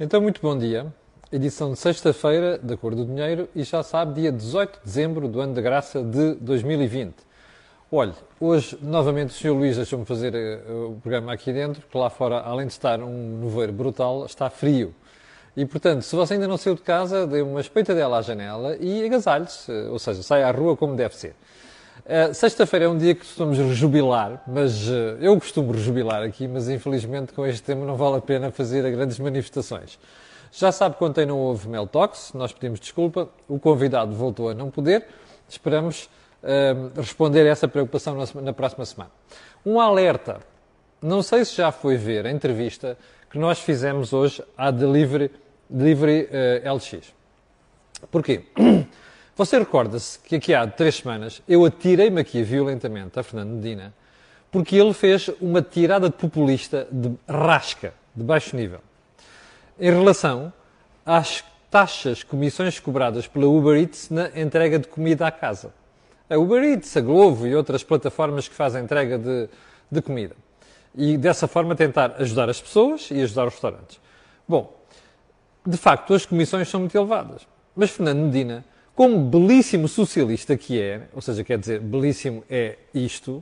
Então, muito bom dia. Edição de sexta-feira da Cor do Dinheiro e já sabe, dia 18 de dezembro do ano da graça de 2020. Olhe, hoje novamente o Sr. Luís deixou-me fazer uh, o programa aqui dentro, que lá fora, além de estar um nevoeiro brutal, está frio. E portanto, se você ainda não saiu de casa, dê uma espeitadela à janela e agasalhe-se, uh, ou seja, saia à rua como deve ser. Uh, Sexta-feira é um dia que costumamos rejubilar, mas uh, eu costumo rejubilar aqui, mas infelizmente com este tema não vale a pena fazer grandes manifestações. Já sabe que ontem não houve Mel Talks, nós pedimos desculpa, o convidado voltou a não poder, esperamos uh, responder a essa preocupação na, na, próxima semana. Um alerta, não sei se já foi ver a entrevista que nós fizemos hoje à Delivery, Delivery LX. Porquê? Você recorda-se que aqui há três semanas eu atirei-me aqui violentamente a Fernando Medina porque ele fez uma tirada populista de rasca, de baixo nível, em relação às taxas, comissões cobradas pela Uber Eats na entrega de comida à casa. A Uber Eats, a Glovo e outras plataformas que fazem entrega de, de comida. E dessa forma tentar ajudar as pessoas e ajudar os restaurantes. Bom, de facto, as comissões são muito elevadas. Mas Fernando Medina como belíssimo socialista que é, ou seja, quer dizer, belíssimo é isto,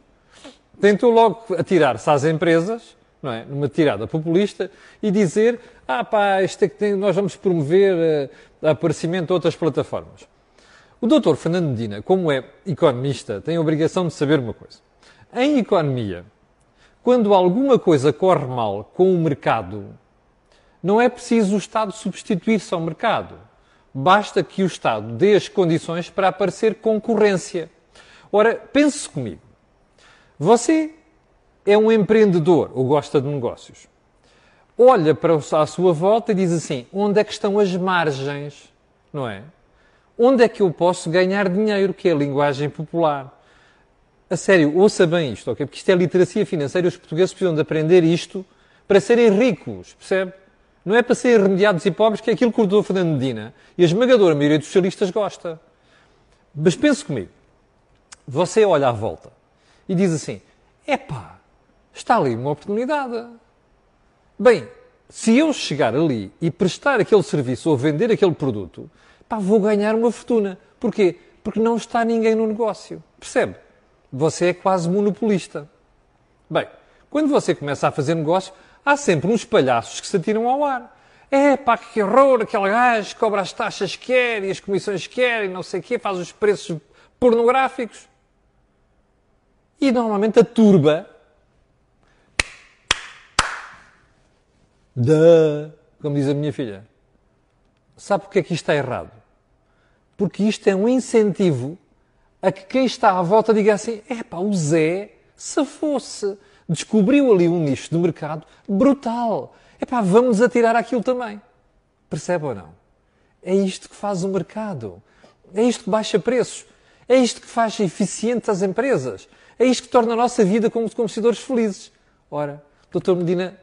tentou logo atirar-se às empresas, não é? Numa tirada populista e dizer: ah, pá, isto é que tem, nós vamos promover uh, aparecimento de outras plataformas. O doutor Fernando Medina, como é economista, tem a obrigação de saber uma coisa. Em economia, quando alguma coisa corre mal com o mercado, não é preciso o Estado substituir-se ao mercado basta que o Estado dê as condições para aparecer concorrência. Ora, pense comigo. Você é um empreendedor ou gosta de negócios. Olha para a sua volta e diz assim: onde é que estão as margens? Não é? Onde é que eu posso ganhar dinheiro? Que é a linguagem popular. A sério, ouça bem isto, ok? Porque isto é literacia financeira e os portugueses precisam de aprender isto para serem ricos, percebe? Não é para serem remediados e pobres, que é aquilo que o doutor Fernando Medina e a esmagadora maioria dos socialistas gosta. Mas pense comigo. Você olha à volta e diz assim: epá, está ali uma oportunidade. Bem, se eu chegar ali e prestar aquele serviço ou vender aquele produto, pá, vou ganhar uma fortuna. Porquê? Porque não está ninguém no negócio. Percebe? Você é quase monopolista. Bem, quando você começa a fazer negócio, há sempre uns palhaços que se atiram ao ar. É pá, que horror, aquele gajo cobra as taxas que quer e as comissões que quer e não sei o quê, faz os preços pornográficos. E normalmente a turba da, como diz a minha filha, sabe porque é que isto está errado? Porque isto é um incentivo a que quem está à volta diga assim: é pá, o Zé, se fosse descobriu ali um nicho de mercado brutal. Epá, vamos atirar aquilo também. Percebe ou não? É isto que faz o mercado. É isto que baixa preços. É isto que faz eficientes as empresas. É isto que torna a nossa vida como consumidores felizes. Ora, Dr. Medina,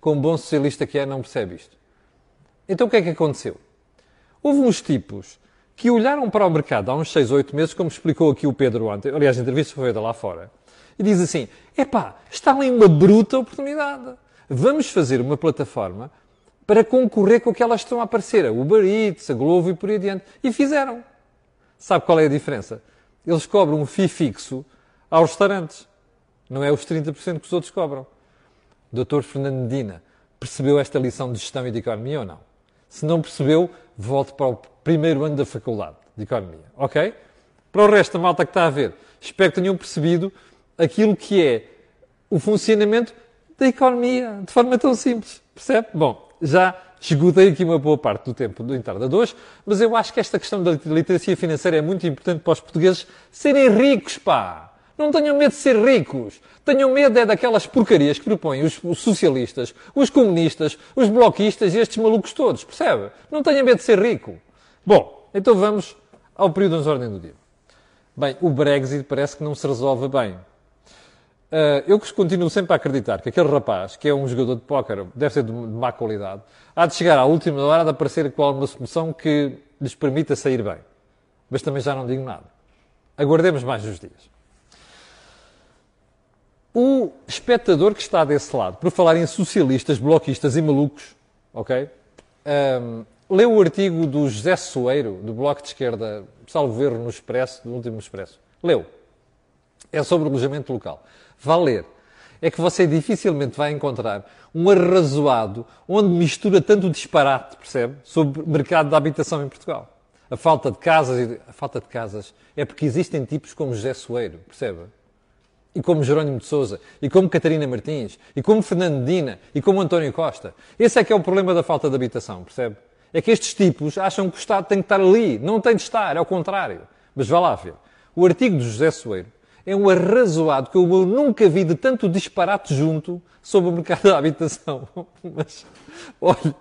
como bom socialista que é, não percebe isto. Então o que é que aconteceu? Houve uns tipos que olharam para o mercado há uns 6 ou 8 meses, como explicou aqui o Pedro ontem. Aliás, a entrevista foi da lá fora e diz assim: epá, está ali uma bruta oportunidade. Vamos fazer uma plataforma para concorrer com o que elas estão a aparecer, a Uber Eats, a Glovo e por aí adiante. E fizeram. Sabe qual é a diferença? Eles cobram um FII fixo aos restaurantes. Não é os 30% que os outros cobram. Dr. Fernando Medina percebeu esta lição de gestão e de economia ou não? Se não percebeu, volte para o primeiro ano da faculdade de economia. Ok? Para o resto da malta que está a ver, espero que tenham percebido aquilo que é o funcionamento da economia, de forma tão simples. Percebe? Bom, já esgotei aqui uma boa parte do tempo do entrada de hoje, mas eu acho que esta questão da literacia financeira é muito importante para os portugueses serem ricos, pá! Não tenham medo de ser ricos. Tenham medo é daquelas porcarias que propõem os, socialistas, os comunistas, os bloquistas e estes malucos todos. Percebe? Não tenham medo de ser rico. Bom, então vamos ao período de ordem do dia. Bem, o Brexit parece que não se resolve bem. Uh, eu continuo sempre a acreditar que aquele rapaz, que é um jogador de póquer, deve ser de, má qualidade, há de chegar à última hora de aparecer com alguma solução que lhes permita sair bem. Mas também já não digo nada. Aguardemos mais uns dias. O espectador que está desse lado, por falar em socialistas, bloquistas e malucos, ok? Um, leu o artigo do José Soeiro, do Bloco de Esquerda, salvo erro no Expresso, do último Expresso. Leu. É sobre o alojamento local. Vá ler. É que você dificilmente vai encontrar um arrazoado onde mistura tanto disparate, percebe? Sobre o mercado da habitação em Portugal. A falta de casas, a falta de casas é porque existem tipos como José Soeiro, percebe? E como Jerónimo de Souza, e como Catarina Martins, e como Fernando Dina, e como António Costa. Esse é que é o problema da falta de habitação, percebe? É que estes tipos acham que o Estado tem que estar ali. Não tem de estar, é o contrário. Mas vá lá ver. O artigo de José Soeiro é um arrazoado que eu nunca vi de tanto disparate junto sobre o mercado da habitação. Mas, olha,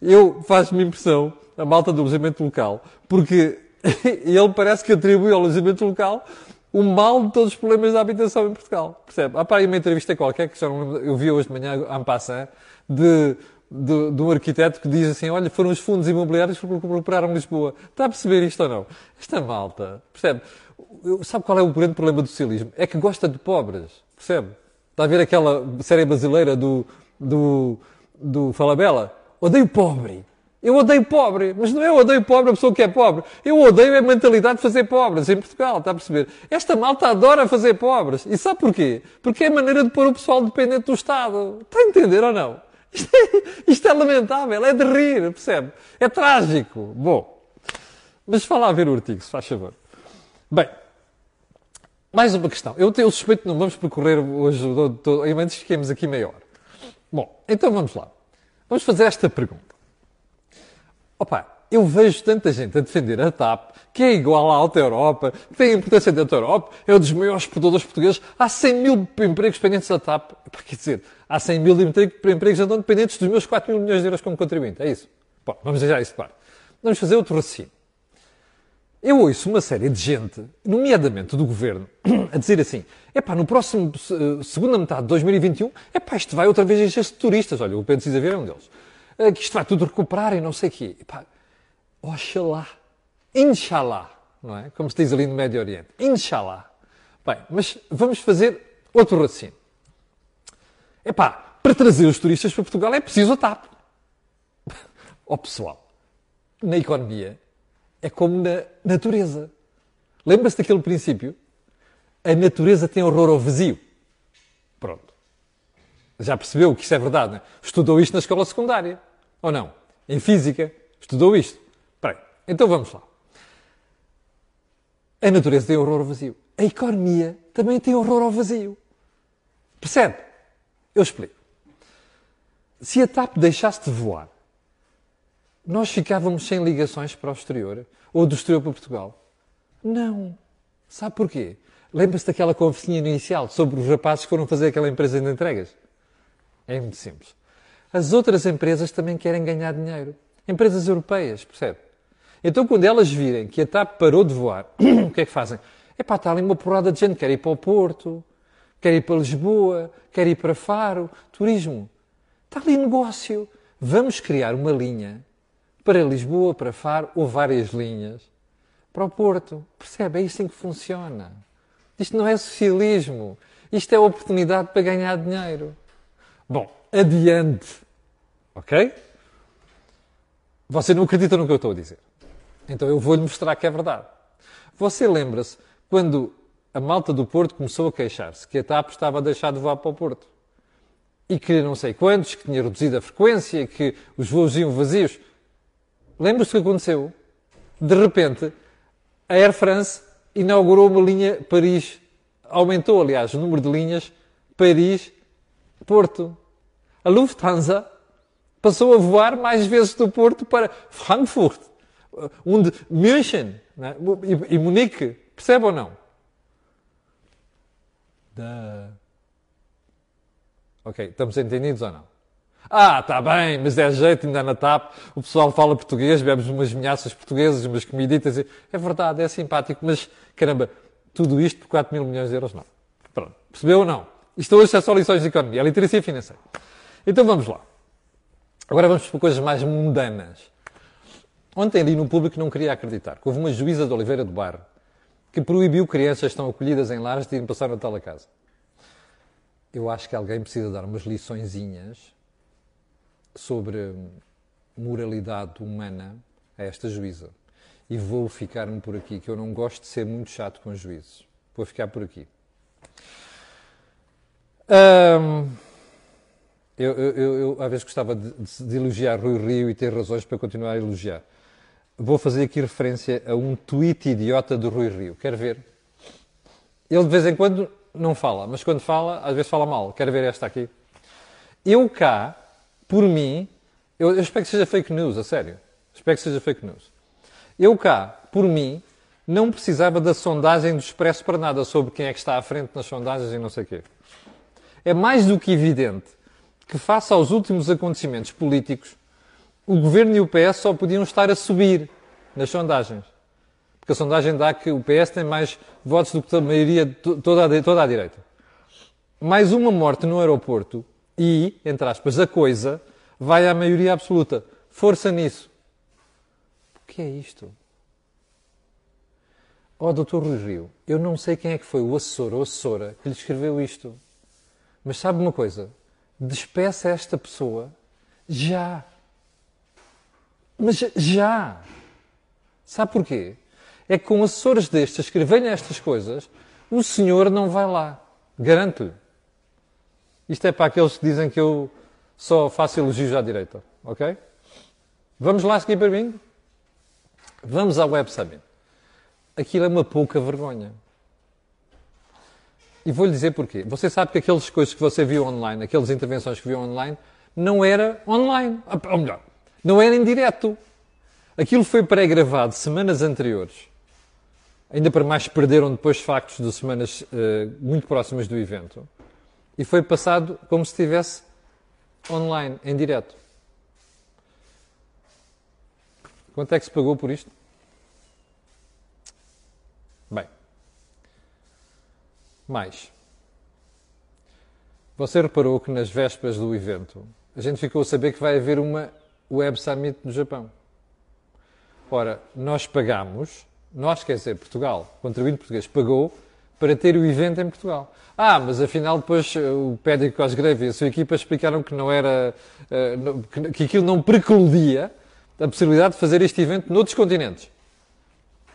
eu faz-me impressão, a malta do alojamento local, porque ele parece que atribui ao alojamento local o mal de todos os problemas da habitação em Portugal. Percebe? Há para aí uma entrevista qualquer, que já não, eu vi hoje de manhã, en passant, de, de, de, um arquiteto que diz assim, olha, foram os fundos imobiliários que recuperaram Lisboa. Está a perceber isto ou não? Esta malta, percebe? Sabe qual é o grande problema do socialismo? É que gosta de pobres, percebe? Está a ver aquela série brasileira do, do, do Falabella? Odeio pobre. Eu odeio pobre, mas não é eu odeio pobre a pessoa que é pobre. Eu odeio a mentalidade de fazer pobres em Portugal, está a perceber? Esta malta adora fazer pobres. E sabe porquê? Porque é a maneira de pôr o pessoal dependente do Estado. Está a entender ou não? Isto é, isto é lamentável, é de rir, percebe? É trágico. Bom, mas fala a ver o artigo, se faz favor. Bem, mais uma questão. Eu, eu suspeito que não vamos percorrer hoje, antes fiquemos aqui meia hora. Bom, então vamos lá. Vamos fazer esta pergunta. Opa, eu vejo tanta gente a defender a TAP, que é igual à Alta Europa, que tem a importância da Alta Europa, é um dos maiores exportadores portugueses. Há 100 mil empregos dependentes da TAP. Quer dizer, há 100 mil empregos então dependentes dos meus 4 mil milhões de euros como contribuinte. É isso. Bom, vamos deixar isso claro. Vamos fazer outro raciocínio. Eu ouço uma série de gente, nomeadamente do governo, a dizer assim: epá, no próximo uh, segunda metade de 2021, epá, isto vai outra vez encher-se de turistas. Olha, o Pedro Cisa Vieira é um deles. Uh, que isto vai tudo recuperar e não sei o quê. Epá, oxalá. Inshallah. Não é? Como se diz ali no Médio Oriente. Inshallah. Bem, mas vamos fazer outro raciocínio. Epá, para trazer os turistas para Portugal é preciso a TAP. Ó oh, pessoal, na economia é como na natureza. Lembra-se daquele princípio? A natureza tem horror ao vazio. Pronto. Já percebeu que isso é verdade, não é? Estudou isto na escola secundária. Ou não? Em física. Estudou isto. Bem, então vamos lá. A natureza tem horror ao vazio. A economia também tem horror ao vazio. Percebe? Eu explico. Se a TAP deixasse de voar, nós ficávamos sem ligações para o exterior ou do exterior para Portugal? Não. Sabe porquê? Lembra-se daquela conversinha inicial sobre os rapazes que foram fazer aquela empresa de entregas? É muito simples. As outras empresas também querem ganhar dinheiro. Empresas europeias, percebe? Então, quando elas virem que a TAP parou de voar, o que é que fazem? É pá, está ali uma porrada de gente, quer ir para o Porto, quer ir para Lisboa, quer ir para Faro, turismo. Está ali negócio. Vamos criar uma linha para Lisboa, para Faro, ou várias linhas para o Porto. Percebe? É assim que funciona. Isto não é socialismo. Isto é oportunidade para ganhar dinheiro. Bom, adiante. Ok? Você não acredita no que eu estou a dizer. Então eu vou-lhe mostrar que é verdade. Você lembra-se quando a malta do Porto começou a queixar-se que a TAP estava a deixar de voar para o Porto? E que não sei quantos, que tinha reduzido a frequência, que os voos iam vazios. Lembra-se o que aconteceu? De repente, a Air France inaugurou uma linha Paris, aumentou, aliás, o número de linhas Paris-Porto. A Lufthansa passou a voar mais vezes do Porto para Frankfurt, onde München né? e, e Munique. Percebe ou não? Da. Ok, estamos entendidos ou não? Ah, está bem, mas é jeito, ainda na TAP, o pessoal fala português, bebes umas minhaças portuguesas, umas comiditas. É verdade, é simpático, mas caramba, tudo isto por 4 mil milhões de euros não. Pronto, percebeu ou não? Isto hoje é só lições de economia, é literacia financeira. Então vamos lá. Agora vamos para coisas mais mundanas. Ontem li num público não queria acreditar que houve uma juíza de Oliveira do Barro que proibiu crianças que estão acolhidas em lares de irem passar Natal a casa. Eu acho que alguém precisa dar umas liçõezinhas sobre moralidade humana a esta juíza. E vou ficar-me por aqui, que eu não gosto de ser muito chato com juízes. Vou ficar por aqui. Eu, eu, eu, eu, às vezes gostava de, de, elogiar Rui Rio e ter razões para continuar a elogiar. Vou fazer aqui referência a um tweet idiota do Rui Rio. Quer ver? Ele de vez em quando não fala, mas quando fala, às vezes fala mal. Quer ver esta aqui? Eu cá, por mim, eu, eu espero que seja fake news, a sério. Espero que seja fake news. Eu cá, por mim, não precisava da sondagem do Expresso para nada sobre quem é que está à frente nas sondagens e não sei o quê. É mais do que evidente que, face aos últimos acontecimentos políticos, o governo e o PS só podiam estar a subir nas sondagens. Porque a sondagem dá que o PS tem mais votos do que a maioria, toda a, toda a direita. Mais uma morte no aeroporto e, entre aspas, a coisa vai à maioria absoluta. Força nisso. O que é isto? Oh, doutor Rui Rio, eu não sei quem é que foi o assessor ou assessora que lhe escreveu isto. Mas sabe uma coisa? despeça esta pessoa já. Mas já. Sabe porquê? É que com assessores destes que venham estas coisas, o senhor não vai lá. Garanto-lhe. Isto é para aqueles que dizem que eu só faço elogios à direita. Ok? Vamos lá seguir para mim? Vamos ao Web Summit. Aquilo é uma pouca vergonha. E vou-lhe dizer porquê. Você sabe que aquelas coisas que você viu online, aquelas intervenções que viu online, não era online. Ah, ou melhor, não era em direto. Aquilo foi pré-gravado semanas anteriores. Ainda para mais perderam depois factos de semanas uh, muito próximas do evento. E foi passado como se estivesse online, em direto. Quanto é que se pagou por isto? Mais. Você reparou que nas vésperas do evento a gente ficou a saber que vai haver uma Web Summit no Japão. Ora, nós pagamos, nós quer dizer Portugal, o contribuinte português pagou para ter o evento em Portugal. Ah, mas afinal depois eh, o Pedro Cosgrave e a sua equipa explicaram que não era, eh, que aquilo não precludia a possibilidade de fazer este evento noutros continentes.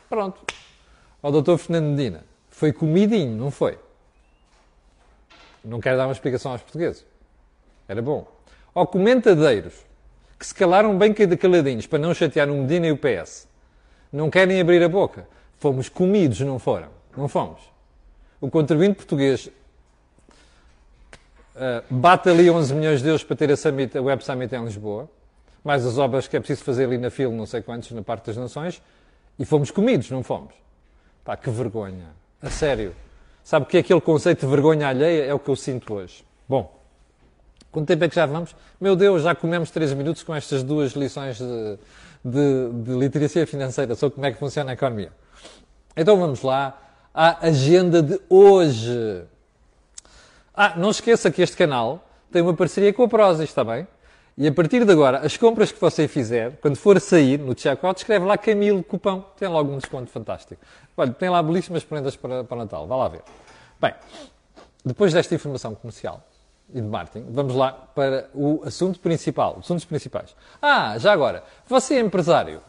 Pronto. Ao Dr. Fernando Medina. Foi comidinho, não foi? Não quero dar uma explicação aos portugueses. Era bom. Ou comentadeiros que se calaram bem caladinhos para não chatear o Medina e o PS. Não querem abrir a boca. Fomos comidos, não foram? Não fomos. O contribuinte português uh, bate ali 11 milhões de euros para ter a, summit, a Web Summit em Lisboa, mais as obras que é preciso fazer ali na fila, não sei quantos, na parte das nações, e fomos comidos, não fomos. Pá, que vergonha. A sério. Sabe que aquele conceito de vergonha alheia é o que eu sinto hoje. Bom, quanto tempo é que já vamos? Meu Deus, já comemos 3 minutos com estas duas lições de, de, de literacia financeira sobre como é que funciona a economia. Então vamos lá à agenda de hoje. Ah, não esqueça que este canal tem uma parceria com a Prozis, está bem? E a partir de agora, as compras que você fizer, quando for sair no checkout, escreve lá Camilo Cupão. Tem logo um desconto fantástico. Olha, tem lá belíssimas prendas para, para Natal. Vá lá ver. Bem, depois desta informação comercial e de marketing, vamos lá para o assunto principal, os assuntos principais. Ah, já agora, você é empresário.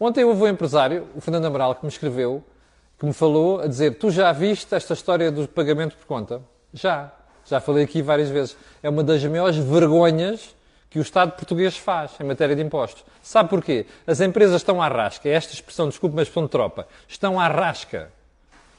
Ontem houve um empresário, o Fernando Amaral, que me escreveu, que me falou a dizer: Tu já viste esta história do pagamento por conta? Já. Já falei aqui várias vezes. É uma das maiores vergonhas que o Estado português faz em matéria de impostos. Sabe porquê? As empresas estão à rasca. É esta expressão, desculpe, mas expressão de tropa. Estão à rasca.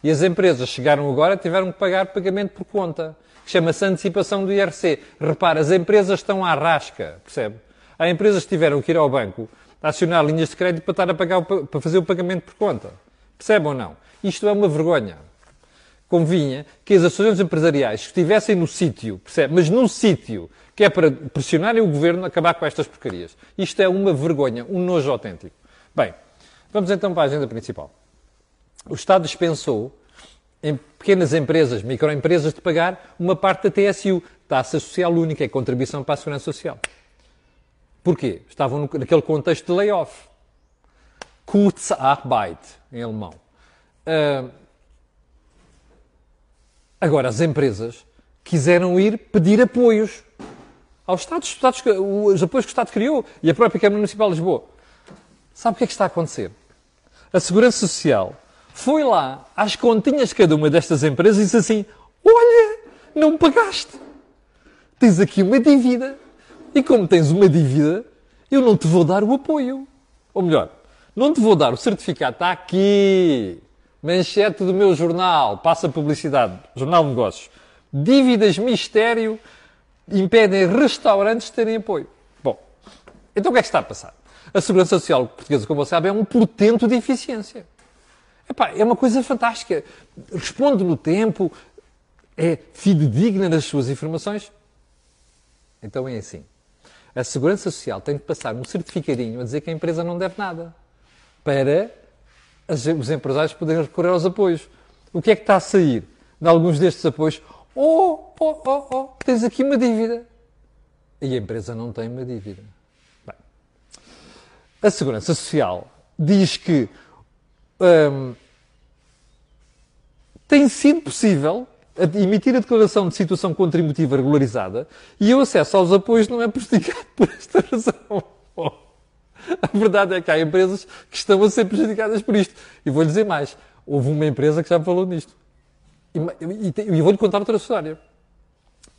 E as empresas chegaram agora tiveram que pagar pagamento por conta. Chama-se antecipação do IRC. Repara, as empresas estão à rasca, percebe? Há empresas que tiveram que ir ao banco acionar linhas de crédito para, estar a pagar, para fazer o pagamento por conta. Percebe ou não? Isto é uma vergonha. Convinha que as associações empresariais estivessem no sítio, percebe? Mas num sítio que é para pressionarem o governo a acabar com estas porcarias. Isto é uma vergonha, um nojo autêntico. Bem, vamos então para a agenda principal. O Estado dispensou em pequenas empresas, microempresas, de pagar uma parte da TSU, taxa social única, é contribuição para a segurança social. Porquê? Estavam naquele contexto de layoff. Kurzarbeit, em alemão. Uh, agora, as empresas quiseram ir pedir apoios aos Estados, Estados, os apoios que o Estado criou e a própria Câmara Municipal de Lisboa. Sabe o que é que está a acontecer? A Segurança Social foi lá às continhas de cada uma destas empresas e disse assim: Olha, não pagaste. Tens aqui uma dívida. E como tens uma dívida, eu não te vou dar o apoio. Ou melhor, não te vou dar o certificado. Está aqui. Manchete do meu jornal. Passa publicidade. Jornal de Negócios. Dívidas mistério impedem restaurantes de terem apoio. Bom, então o que é que está a passar? A Segurança Social Portuguesa, como você sabe, é um portento de eficiência. Epá, é uma coisa fantástica. Responde no tempo, é fidedigna nas suas informações. Então é assim. A Segurança Social tem de passar um certificadinho a dizer que a empresa não deve nada para os empresários poderem recorrer aos apoios. O que é que está a sair de alguns destes apoios? Oh, oh, oh, oh, tens aqui uma dívida. E a empresa não tem uma dívida. Bem, a Segurança Social diz que hum, tem sido possível emitir a declaração de situação contributiva regularizada e o acesso aos apoios não é prejudicado por esta razão. A verdade é que há empresas que estão a ser prejudicadas por isto. E vou-lhe dizer mais. Houve uma empresa que já falou nisto. E, e, e vou-lhe contar outra história.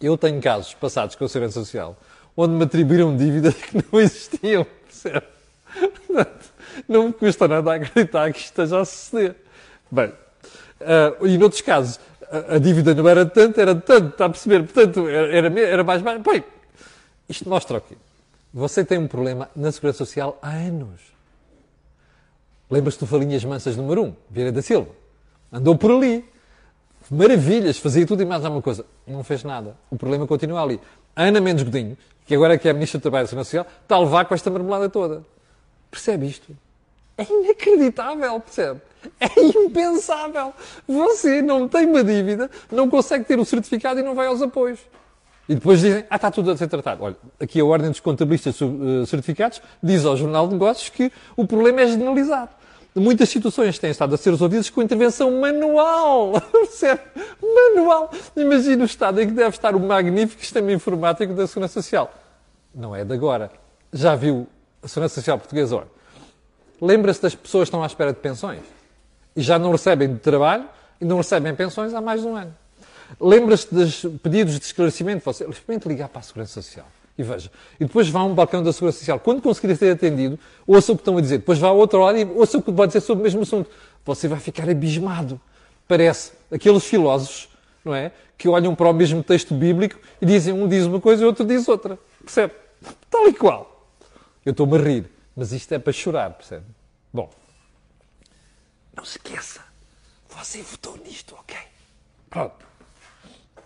Eu tenho casos passados com a Segurança Social onde me atribuíram dívidas que não existiam. Não me custa nada acreditar que isto esteja a suceder. Bem, uh, e noutros casos, a, a, dívida não era tanto, era tanto, está a perceber? Portanto, era, era mais baixo. Bem, isto mostra o quê? Você tem um problema na Segurança Social há anos. Lembras-te do Falinhas Mansas número 1, Vieira da Silva? Andou por ali. Maravilhas, fazia tudo e mais alguma coisa. Não fez nada. O problema continua ali. Ana Mendes Godinho, que agora é que é a Ministra do Trabalho e Segurança Social, está a levar com esta marmelada toda. Percebe isto? É inacreditável, percebe? É impensável. Você não tem uma dívida, não consegue ter o certificado e não vai aos apoios. E depois dizem, ah, está tudo a ser tratado. Olha, aqui a Ordem dos Contabilistas eh, Certificados diz ao Jornal de Negócios que o problema é generalizado. Muitas situações têm estado a ser resolvidas com intervenção manual. Percebe? manual. Imagina o estado em que deve estar o magnífico sistema informático da Segurança Social. Não é de agora. Já viu a Segurança Social Portuguesa? Olha, lembra-se das pessoas que estão à espera de pensões e já não recebem de trabalho e não recebem pensões há mais de um ano. Lembra-se dos pedidos de esclarecimento? Você experimente ligar para a Segurança Social e veja. E depois vá a um balcão da Segurança Social. Quando conseguir ser atendido, ouça o que estão a dizer. Depois vá ao outro lado e ouça o que pode dizer sobre o mesmo assunto. Você vai ficar abismado. Parece aqueles filósofos, não é? Que olham para o mesmo texto bíblico e dizem um diz uma coisa e outro diz outra. Percebe? Tal e qual. Eu estou-me a rir, mas isto é para chorar, percebe? Bom, não se esqueça. Você votou nisto, ok? Pronto.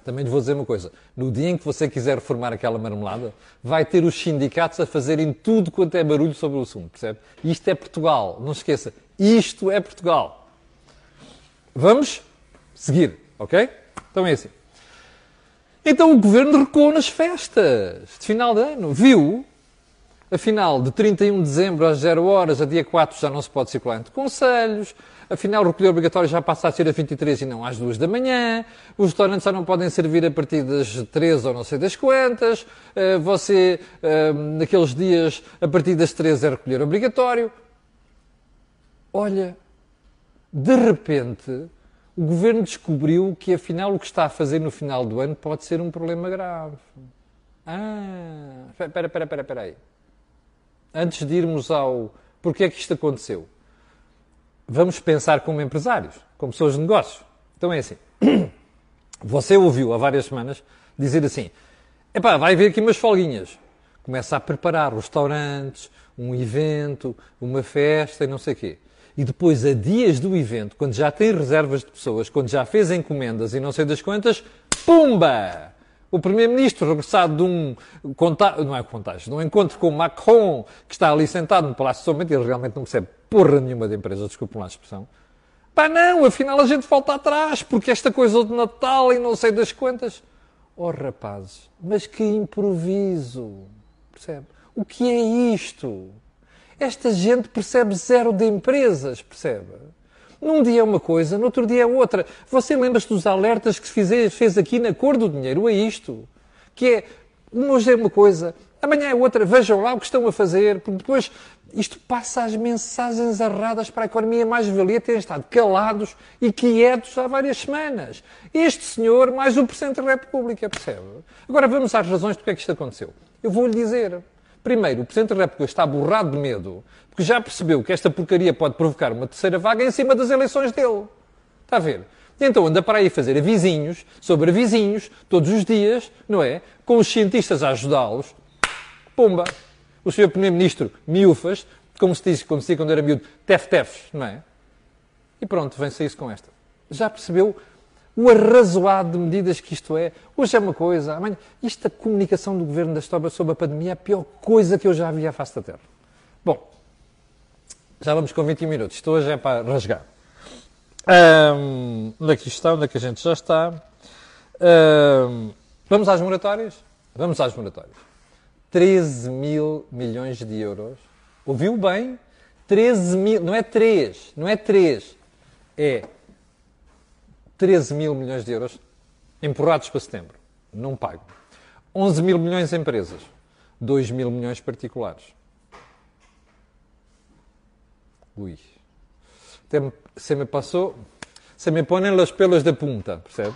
Também lhe vou dizer uma coisa. No dia em que você quiser reformar aquela marmelada, vai ter os sindicatos a fazerem tudo quanto é barulho sobre o assunto, percebe? Isto é Portugal. Não esqueça. Isto é Portugal. Vamos seguir, ok? Então é assim. Então o governo recuou nas festas de final de ano. Viu? Afinal, de 31 de dezembro às 0 horas a dia 4 já não se pode circular entre conselhos afinal o recolher obrigatório já passa a ser às 23 e não às 2 da manhã, os restaurantes já não podem servir a partir das 3 ou não sei das quantas, eh, você, eh, naqueles dias, a partir das 3 é recolher obrigatório. Olha, de repente, o governo descobriu que afinal o que está a fazer no final do ano pode ser um problema grave. Ah, espera, espera, espera, espera aí. Antes de irmos ao porquê é que isto aconteceu, vamos pensar como empresários, como pessoas de negócios. Então é assim. Você ouviu há várias semanas dizer assim: epá, vai haver aqui umas folguinhas. Começa a preparar restaurantes, um evento, uma festa e não sei o quê. E depois, a dias do evento, quando já tem reservas de pessoas, quando já fez encomendas e não sei das quantas, pumba! O Primeiro-Ministro, regressado de um não é contágio, de um encontro com Macron, que está ali sentado no Palácio de São Bento, ele realmente não percebe porra nenhuma de empresa, desculpe lá a expressão. Pá, não, afinal a gente volta atrás, porque esta coisa de Natal e não sei das quantas. Oh, rapazes, mas que improviso, percebe? O que é isto? Esta gente percebe zero de empresas, percebe? Num dia é uma coisa, no outro dia é outra. Você lembra-se dos alertas que fez, fez aqui na cor do dinheiro? É isto. Que é hoje é uma coisa, amanhã é outra, vejam lá o que estão a fazer, porque depois isto passa as mensagens erradas para a economia mais-valia terem estado calados e quietos há várias semanas. Este senhor, mais o Presidente da República, percebe? Agora vamos às razões do que é que isto aconteceu. Eu vou-lhe dizer. Primeiro, o Presidente da República está borrado de medo, porque já percebeu que esta porcaria pode provocar uma terceira vaga em cima das eleições dele. Está a ver? Então anda para aí fazer avizinhos sobre avizinhos, todos os dias, não é? Com os cientistas a ajudá-los. Pumba! O Sr. Primeiro-Ministro miúfas, como se diz, como se diz quando era miúdo, tef-tefs, não é? E pronto, vem-se isso com esta. Já percebeu o arrazoado de medidas que isto é? Hoje é uma coisa, amanhã. Isto, a comunicação do Governo da História sobre a pandemia é a pior coisa que eu já vi à face da Terra. Bom, já vamos com 20 minutos. Isto hoje é para rasgar. Um, onde é que está? Onde é que a gente já está? Um, vamos às moratórias? Vamos às moratórias. 13 mil milhões de euros. Ouviu bem? 13 mil, não é 3, não é 3, é 13 mil milhões de euros empurrados para setembro. Não pago. 11 mil milhões empresas. 2 mil milhões particulares. Ui se me passou, se me ponem os pelos da punta, percebe?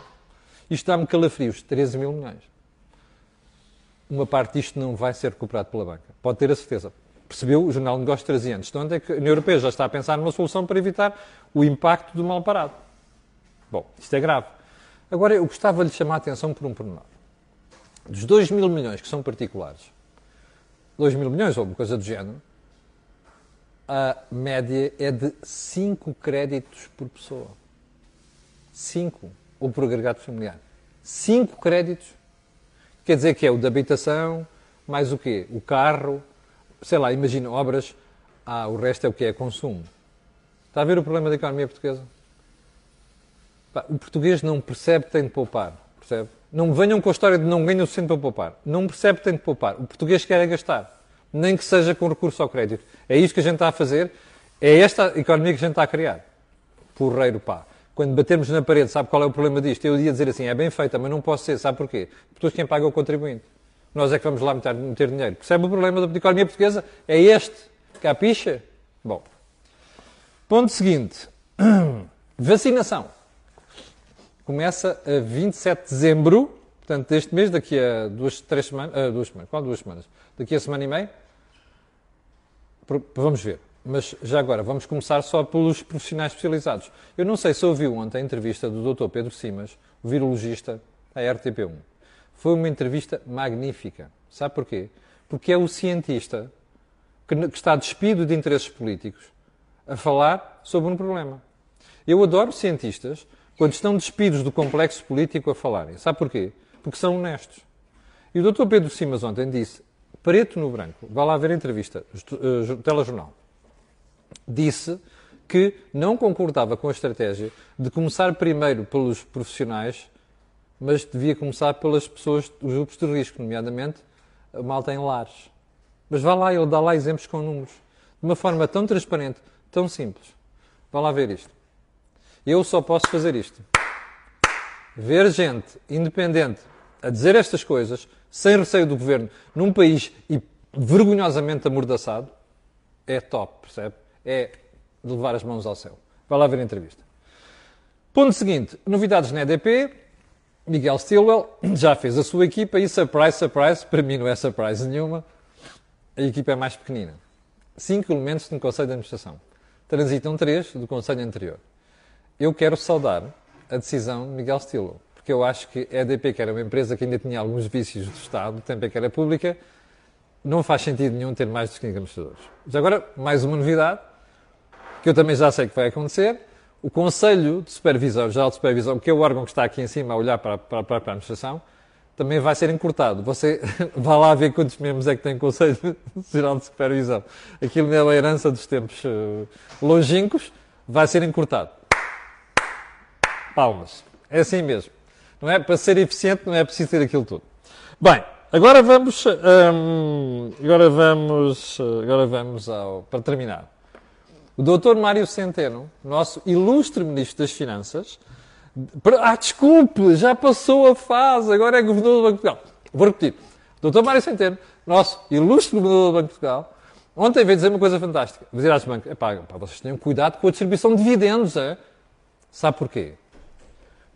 Isto dá-me calafrios, 13 mil milhões. Uma parte disto não vai ser recuperado pela banca. Pode ter a certeza. Percebeu? O Jornal de Negócios trazia antes. De onde é que a União Europeia já está a pensar numa solução para evitar o impacto do mal parado. Bom, isto é grave. Agora, eu gostava de chamar a atenção por um pormenor. Dos 2 mil milhões que são particulares, 2 mil milhões ou uma coisa do género, a média é de 5 créditos por pessoa. 5. Ou por agregado familiar. 5 créditos. Quer dizer que é o de habitação, mais o quê? O carro, sei lá, imagina, obras. Ah, o resto é o que é consumo. Está a ver o problema da economia portuguesa? O português não percebe que tem de poupar. Percebe? Não venham com a história de não ganham o suficiente para poupar. Não percebe que tem de poupar. O português quer é gastar nem que seja com recurso ao crédito. É isto que a gente está a fazer, é esta economia que a gente está a criar. Porreiro pá. Quando batermos na parede, sabe qual é o problema disto? Eu ia dizer assim, é bem feita, mas não posso ser, sabe porquê? Porque quem paga é o contribuinte. Nós é que vamos lá meter, meter dinheiro. Percebe o problema da economia portuguesa? É este. Capixa? Bom. Ponto seguinte. Vacinação. Começa a 27 de dezembro, portanto, deste mês, daqui a duas, três semanas, duas semanas, qual duas semanas? daqui a semana e meia? Vamos ver. Mas já agora, vamos começar só pelos profissionais especializados. Eu não sei se ouviu ontem a entrevista do Dr. Pedro Simas, o virologista, à RTP1. Foi uma entrevista magnífica. Sabe porquê? Porque é o cientista que está despido de interesses políticos a falar sobre um problema. Eu adoro cientistas quando estão despidos do complexo político a falarem. Sabe porquê? Porque são honestos. E o Dr. Pedro Simas ontem disse preto no branco, vá lá ver a entrevista, uh, telejornal, disse que não concordava com a estratégia de começar primeiro pelos profissionais, mas devia começar pelas pessoas, os grupos de risco, nomeadamente a malta em lares. Mas vá lá, ele dá lá exemplos com números, de uma forma tão transparente, tão simples. Vá lá ver isto. Eu só posso fazer isto. Ver gente independente a dizer estas coisas, sem receio do governo, num país e vergonhosamente amordaçado, é top, percebe? É de levar as mãos ao céu. Vai lá ver a entrevista. Ponto seguinte: novidades na EDP. Miguel Stilwell já fez a sua equipa e, surprise, surprise, para mim não é surprise nenhuma, a equipa é mais pequenina. Cinco elementos no Conselho de Administração. Transitam três do Conselho anterior. Eu quero saudar a decisão de Miguel Stilwell porque eu acho que a EDP, que era uma empresa que ainda tinha alguns vícios do Estado, no tempo em que era pública, não faz sentido nenhum ter mais de 5 administradores. Mas agora, mais uma novidade, que eu também já sei que vai acontecer, o Conselho de Supervisão, Geral de Supervisão, que é o órgão que está aqui em cima a olhar para, para, para a administração, também vai ser encurtado. Você vai lá ver quantos membros é que tem o Conselho Geral de Supervisão. Aquilo é a herança dos tempos uh, longínquos, vai ser encurtado. Palmas. É assim mesmo. Não é? Para ser eficiente não é preciso ter aquilo tudo. Bem, agora vamos, hum, agora vamos, agora vamos ao, para terminar. O Dr. Mário Centeno, nosso ilustre Ministro das Finanças, ah, desculpe, já passou a fase, agora é Governador do Banco de Portugal. Vou repetir. Doutor Mário Centeno, nosso ilustre governador do Banco de Portugal, ontem veio dizer uma coisa fantástica. Dizer às bancos, epá, vocês tenham cuidado com a distribuição de dividendos. É? Sabe porquê?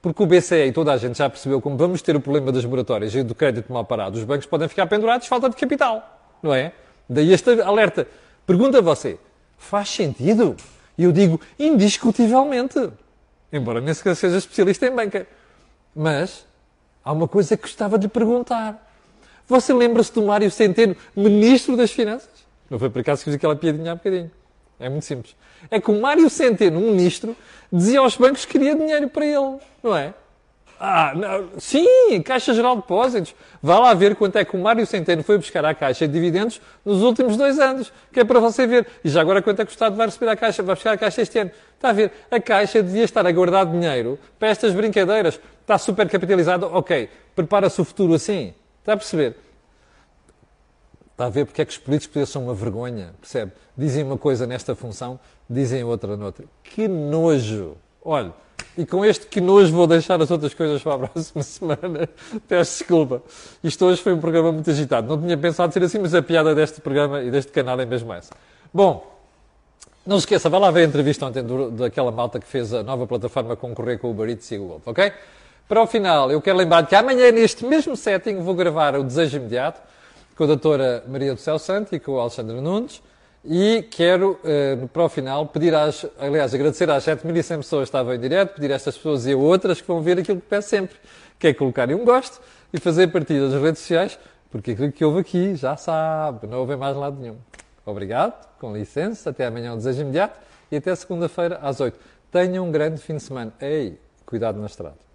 Porque o BCE e toda a gente já percebeu como vamos ter o problema das moratórias e do crédito mal parado. Os bancos podem ficar pendurados, falta de capital. Não é? Daí este alerta. Pergunta a você, faz sentido? E eu digo, indiscutivelmente. Embora nem sequer seja especialista em banca. Mas há uma coisa que gostava de perguntar. Você lembra-se do Mário Centeno, Ministro das Finanças? Não foi por acaso que fiz aquela piadinha há bocadinho. É muito simples. É que o Mário Centeno, um ministro, dizia aos bancos que queria dinheiro para ele, não é? Ah, não. sim, Caixa Geral de Depósitos. Vá lá ver quanto é que o Mário Centeno foi buscar à Caixa de dividendos nos últimos dois anos, que é para você ver. E já agora quanto é que o Estado vai receber à Caixa, vai buscar à Caixa este ano. Está a ver? A Caixa devia estar a guardar dinheiro para estas brincadeiras. Está super capitalizado, ok. Prepara-se o futuro assim. Está a perceber? Está a ver porque é que os políticos são uma vergonha, percebe? Dizem uma coisa nesta função, dizem outra noutra. Que nojo! Olha, e com este que nojo vou deixar as outras coisas para a próxima semana. Peço desculpa. Isto hoje foi um programa muito agitado. Não tinha pensado ser assim, mas a piada deste programa e deste canal é mesmo essa. Bom, não se esqueça, vai lá ver a entrevista ontem daquela malta que fez a nova plataforma concorrer com o Uber Eats e o Wolf, ok? Para o final, eu quero lembrar que amanhã, neste mesmo setting, vou gravar o Desejo Imediato com a doutora Maria do Céu Santo e com o Alexandre Nunes. E quero, uh, para o final, pedir às, aliás, agradecer às 7.100 pessoas que estavam em direto, pedir a estas pessoas e a outras que vão ver aquilo que peço sempre, que é colocarem um gosto e fazer partida das redes sociais, porque aquilo que houve aqui já sabe, não houve mais lado nenhum. Obrigado, com licença, até amanhã, um desejo imediato e até segunda-feira às 8. Tenham um grande fim de semana. Ei, cuidado na estrada.